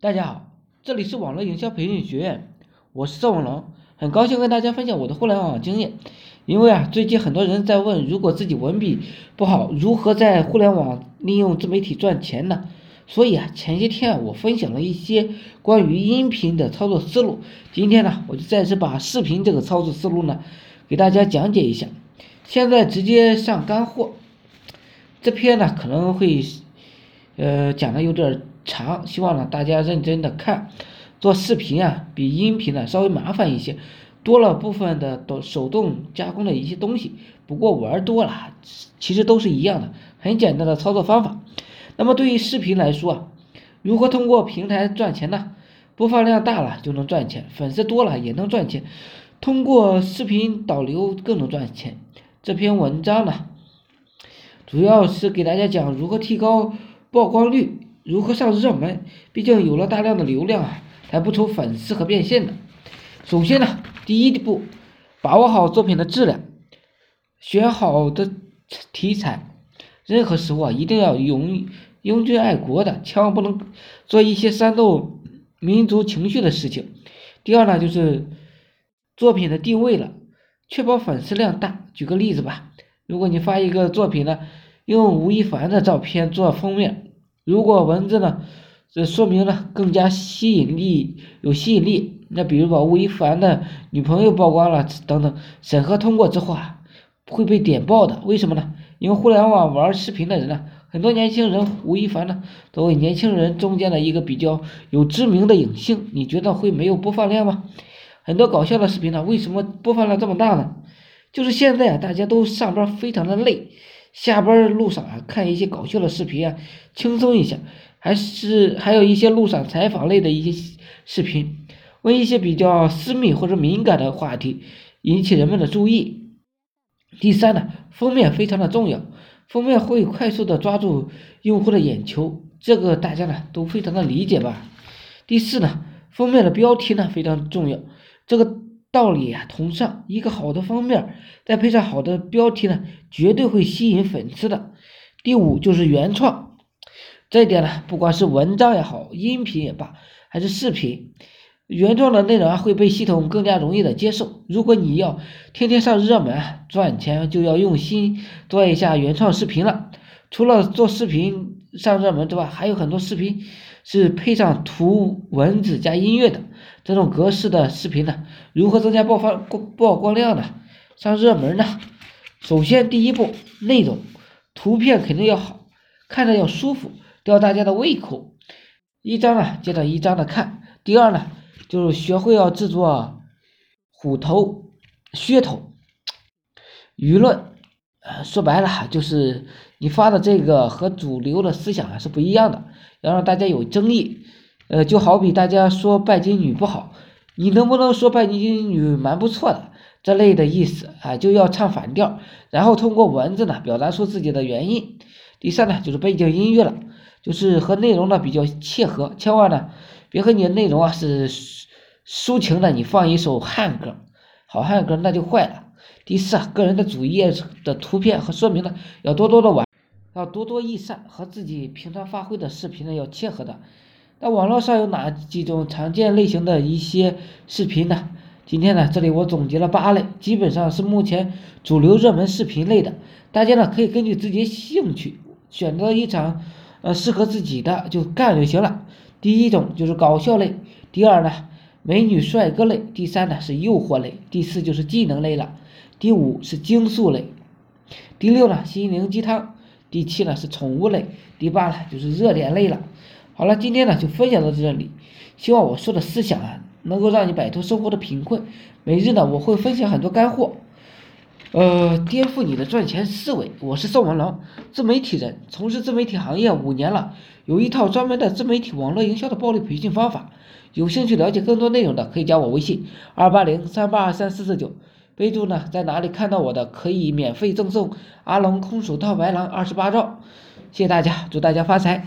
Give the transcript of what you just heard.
大家好，这里是网络营销培训学院，我是赵文龙，很高兴跟大家分享我的互联网经验。因为啊，最近很多人在问，如果自己文笔不好，如何在互联网利用自媒体赚钱呢？所以啊，前些天啊我分享了一些关于音频的操作思路，今天呢，我就再次把视频这个操作思路呢，给大家讲解一下。现在直接上干货，这篇呢可能会，呃，讲的有点。长，希望呢大家认真的看。做视频啊，比音频呢稍微麻烦一些，多了部分的都手动加工的一些东西。不过玩多了，其实都是一样的，很简单的操作方法。那么对于视频来说啊，如何通过平台赚钱呢？播放量大了就能赚钱，粉丝多了也能赚钱，通过视频导流更能赚钱。这篇文章呢，主要是给大家讲如何提高曝光率。如何上热门？毕竟有了大量的流量啊，才不愁粉丝和变现的。首先呢，第一步，把握好作品的质量，选好的题材。任何时候啊，一定要勇英俊爱国的，千万不能做一些煽动民族情绪的事情。第二呢，就是作品的定位了，确保粉丝量大。举个例子吧，如果你发一个作品呢，用吴亦凡的照片做封面。如果文字呢，这说明呢更加吸引力有吸引力。那比如把吴亦凡的女朋友曝光了等等，审核通过之后啊，会被点爆的。为什么呢？因为互联网玩视频的人呢，很多年轻人，吴亦凡呢作为年轻人中间的一个比较有知名的影星，你觉得会没有播放量吗？很多搞笑的视频呢，为什么播放量这么大呢？就是现在啊，大家都上班非常的累。下班路上啊，看一些搞笑的视频啊，轻松一下；还是还有一些路上采访类的一些视频，问一些比较私密或者敏感的话题，引起人们的注意。第三呢，封面非常的重要，封面会快速的抓住用户的眼球，这个大家呢都非常的理解吧。第四呢，封面的标题呢非常重要，这个。道理啊，同上。一个好的封面，再配上好的标题呢，绝对会吸引粉丝的。第五就是原创，这一点呢，不管是文章也好，音频也罢，还是视频，原创的内容啊会被系统更加容易的接受。如果你要天天上热门赚钱，就要用心做一下原创视频了。除了做视频上热门之外，还有很多视频是配上图文字加音乐的。这种格式的视频呢，如何增加爆发曝曝光量呢？上热门呢？首先第一步，内容，图片肯定要好，看着要舒服，吊大家的胃口，一张呢接着一张的看。第二呢，就是学会要制作虎头、噱头、舆论，呃，说白了就是你发的这个和主流的思想啊是不一样的，要让大家有争议。呃，就好比大家说拜金女不好，你能不能说拜金女蛮不错的这类的意思啊？就要唱反调，然后通过文字呢表达出自己的原因。第三呢，就是背景音乐了，就是和内容呢比较切合，千万呢别和你的内容啊是抒情的，你放一首汉歌，好汉歌那就坏了。第四啊，个人的主页的图片和说明呢要多多的完，要多多益善，和自己平常发挥的视频呢要切合的。那网络上有哪几种常见类型的一些视频呢？今天呢，这里我总结了八类，基本上是目前主流热门视频类的。大家呢可以根据自己的兴趣选择一场呃适合自己的就干就行了。第一种就是搞笑类，第二呢美女帅哥类，第三呢是诱惑类，第四就是技能类了，第五是惊悚类，第六呢心灵鸡汤，第七呢是宠物类，第八呢就是热点类了。好了，今天呢就分享到这里，希望我说的思想啊能够让你摆脱生活的贫困。每日呢我会分享很多干货，呃，颠覆你的赚钱思维。我是宋文龙，自媒体人，从事自媒体行业五年了，有一套专门的自媒体网络营销的暴力培训方法。有兴趣了解更多内容的，可以加我微信二八零三八二三四四九，备注呢在哪里看到我的，可以免费赠送阿龙空手套白狼二十八招。谢谢大家，祝大家发财。